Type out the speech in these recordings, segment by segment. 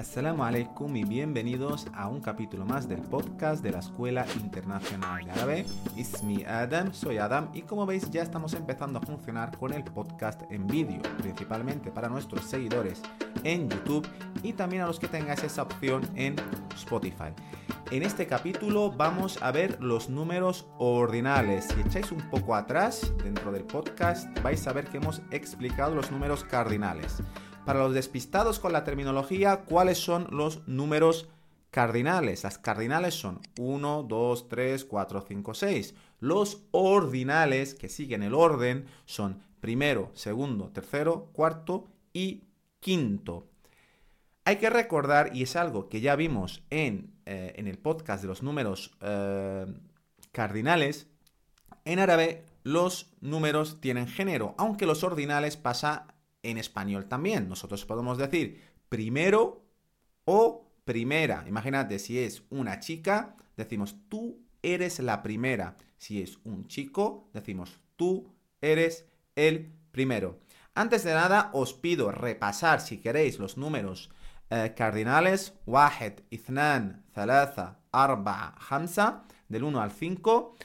Assalamu alaikum y bienvenidos a un capítulo más del podcast de la Escuela Internacional de Árabe. Ismi Adam, soy Adam y como veis ya estamos empezando a funcionar con el podcast en vídeo, principalmente para nuestros seguidores en YouTube y también a los que tengáis esa opción en Spotify. En este capítulo vamos a ver los números ordinales. Si echáis un poco atrás dentro del podcast vais a ver que hemos explicado los números cardinales. Para los despistados con la terminología, ¿cuáles son los números cardinales? Las cardinales son 1, 2, 3, 4, 5, 6. Los ordinales, que siguen el orden, son primero, segundo, tercero, cuarto y quinto. Hay que recordar, y es algo que ya vimos en, eh, el podcast de los números eh, cardinales, en árabe los números tienen género, aunque los ordinales pasa en español también. Nosotros podemos decir primero o primera. Imagínate, si es una chica, decimos tú eres la primera. Si es un chico, decimos tú eres el primero. Antes de nada, os pido repasar, si queréis, los números eh, cardinales. Wahed, Ithnan, Thalatha, Arba, Hamza, del 1 al 5.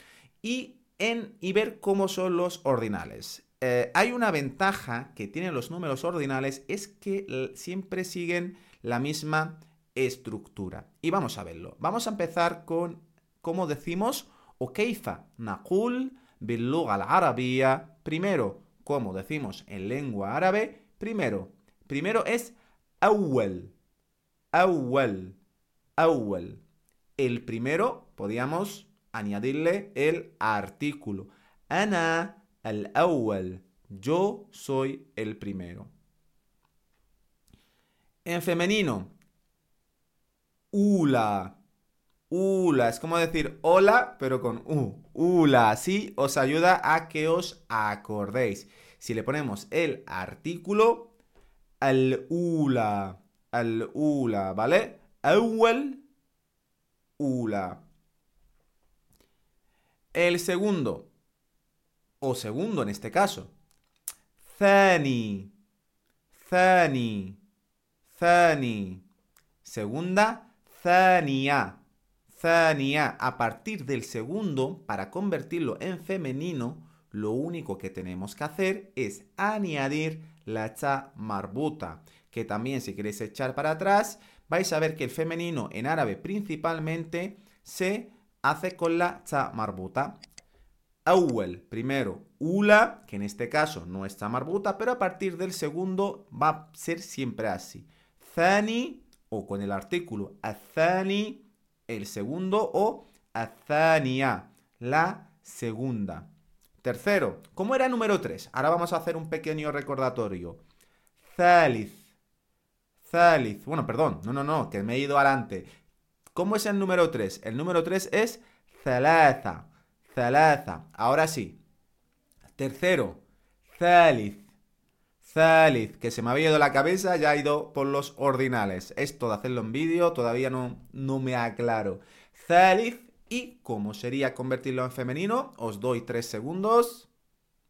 Y, en, y ver cómo son los ordinales. Eh, hay una ventaja que tienen los números ordinales, es que siempre siguen la misma estructura. Y vamos a verlo. Vamos a empezar con cómo decimos o keifa naqul bil al arabia. Primero, como decimos en lengua árabe, primero, primero es awwal. Awwal. Awwal. El primero podíamos añadirle el artículo. Ana al awwal. Yo soy el primero. En femenino, ula. Ula, es como decir hola, pero con u. Ula, así os ayuda a que os acordéis. Si le ponemos el artículo, al ula, al ula, ¿vale? Awwal, ula. El segundo, o segundo en este caso. Thani, thani, thani. Segunda, thania, thania. A partir del segundo, para convertirlo en femenino, lo único que tenemos que hacer es añadir la cha marbuta, que también si queréis echar para atrás, vais a ver que el femenino en árabe principalmente se hace con la cha marbuta awel, primero, ula, que en este caso no está marbuta, pero a partir del segundo va a ser siempre así. Thani, o con el artículo athani, el segundo, o athania, la segunda. Tercero, ¿cómo era número 3? Ahora vamos a hacer un pequeño recordatorio. Thalith. Thalith. Bueno, perdón, no, no, no, que me he ido adelante. ¿Cómo es el número 3? El número 3 es thalatha. Ahora sí. Tercero. Thalith. Thalith. Que se me había ido la cabeza, ya ha ido por los ordinales. Esto de hacerlo en vídeo todavía no, no me aclaro. Thalith. Y cómo sería convertirlo en femenino, os doy tres segundos.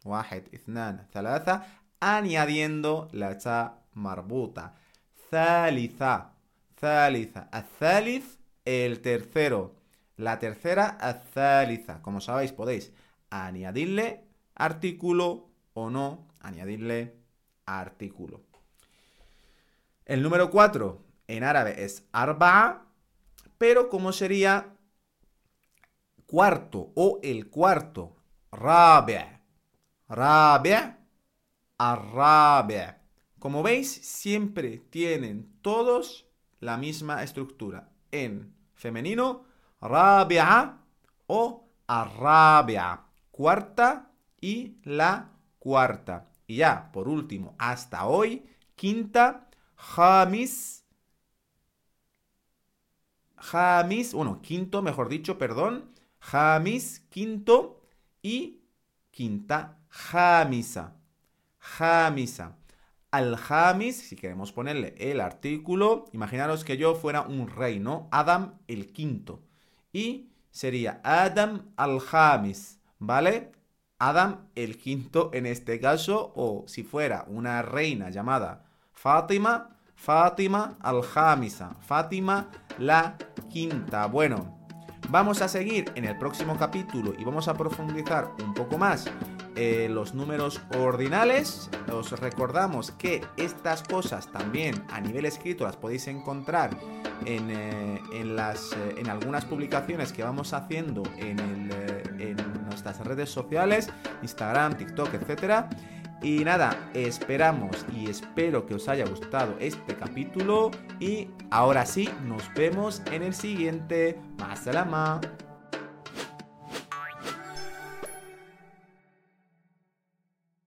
Wahed, ithnan, thalatha. Añadiendo la cha marbuta. Thalitha. Thalitha. Thalith, el tercero. La tercera, azaliza. Como sabéis, podéis añadirle artículo o no añadirle artículo. El número 4 en árabe es arba, pero como sería cuarto o el cuarto, rabia, rabia, arrabia. Como veis, siempre tienen todos la misma estructura. En femenino, rabia o arrabia. Cuarta y la cuarta. Y ya, por último, hasta hoy, quinta, jamis. Jamis, bueno, quinto, mejor dicho, perdón. Jamis, quinto. Y quinta, jamisa. Jamisa. Al jamis, si queremos ponerle el artículo, imaginaros que yo fuera un rey, ¿no? Adam el quinto y sería Adam al-Hamis, ¿vale? Adam el quinto en este caso, o si fuera una reina llamada Fátima, Fátima al-Hamisa. Fátima la quinta. Bueno, vamos a seguir en el próximo capítulo y vamos a profundizar un poco más eh, los números ordinales. Os recordamos que estas cosas también a nivel escrito las podéis encontrar en, eh, las, eh, en algunas publicaciones que vamos haciendo en, en nuestras redes sociales, Instagram, TikTok, etcétera. Y nada, esperamos y espero que os haya gustado este capítulo y ahora sí, nos vemos en el siguiente. Más.